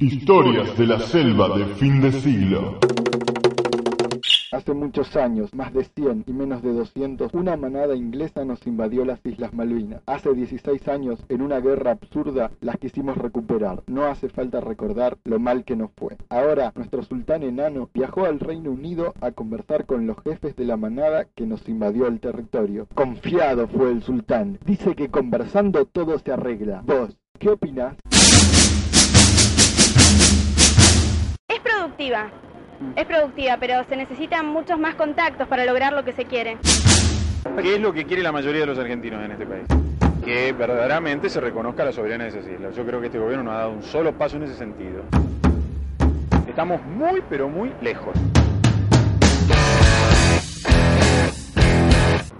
Historias de la selva de fin de siglo. Hace muchos años, más de 100 y menos de 200, una manada inglesa nos invadió las Islas Malvinas. Hace 16 años, en una guerra absurda, las quisimos recuperar. No hace falta recordar lo mal que nos fue. Ahora, nuestro sultán enano viajó al Reino Unido a conversar con los jefes de la manada que nos invadió el territorio. Confiado fue el sultán. Dice que conversando todo se arregla. Vos, ¿qué opinás? Productiva. Es productiva, pero se necesitan muchos más contactos para lograr lo que se quiere. ¿Qué es lo que quiere la mayoría de los argentinos en este país? Que verdaderamente se reconozca la soberanía de esas islas. Yo creo que este gobierno no ha dado un solo paso en ese sentido. Estamos muy, pero muy lejos.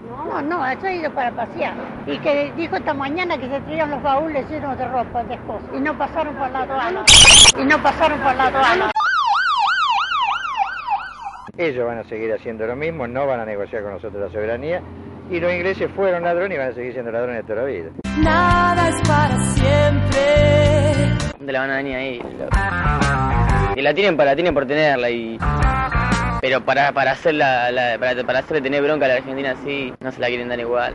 No, no, eso he ido para pasear. Y que dijo esta mañana que se traían los baúles llenos de ropa de esposa. Y no pasaron por la aduana. Y no pasaron por la aduana. Ellos van a seguir haciendo lo mismo, no van a negociar con nosotros la soberanía. Y los ingleses fueron ladrones y van a seguir siendo ladrones toda la vida. Nada es para siempre. ¿Dónde la van a venir ahí? Y la tienen para, tienen por tenerla y. Pero para, para hacerla, la, para, para hacerle tener bronca a la Argentina así, no se la quieren dar igual.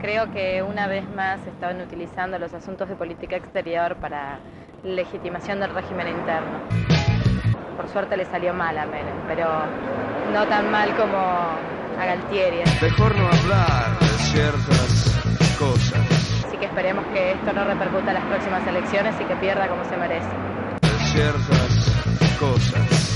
Creo que una vez más estaban utilizando los asuntos de política exterior para legitimación del régimen interno. Por suerte le salió mal a Menem, pero no tan mal como a Galtieri. Mejor no hablar de ciertas cosas. Así que esperemos que esto no repercuta en las próximas elecciones y que pierda como se merece. De ciertas cosas.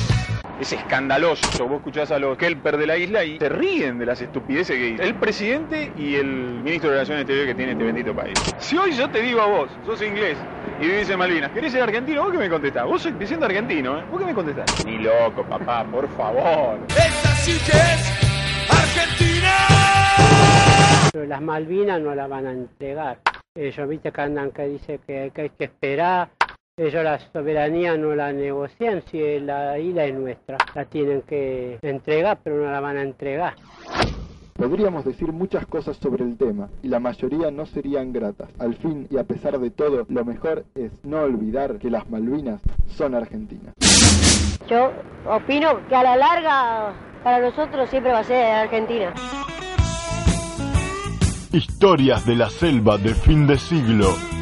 Es escandaloso. Vos escuchás a los kelper de la isla y se ríen de las estupideces que dice el presidente y el ministro de Relaciones Exteriores que tiene este bendito país. Si hoy yo te digo a vos, sos inglés y vivís en Malvinas, ¿querés ser argentino? ¿Vos qué me contestás? Vos sos diciendo argentino, ¿eh? ¿Vos qué me contestás? Ni loco, papá, por favor. Esta sí que es Argentina. Pero las Malvinas no las van a entregar. Ellos, viste que andan que dice que, que hay que esperar. Ellos la soberanía no la negocian si la isla es nuestra. La tienen que entregar, pero no la van a entregar. Podríamos decir muchas cosas sobre el tema, y la mayoría no serían gratas. Al fin y a pesar de todo, lo mejor es no olvidar que las Malvinas son argentinas. Yo opino que a la larga para nosotros siempre va a ser Argentina. Historias de la selva de fin de siglo.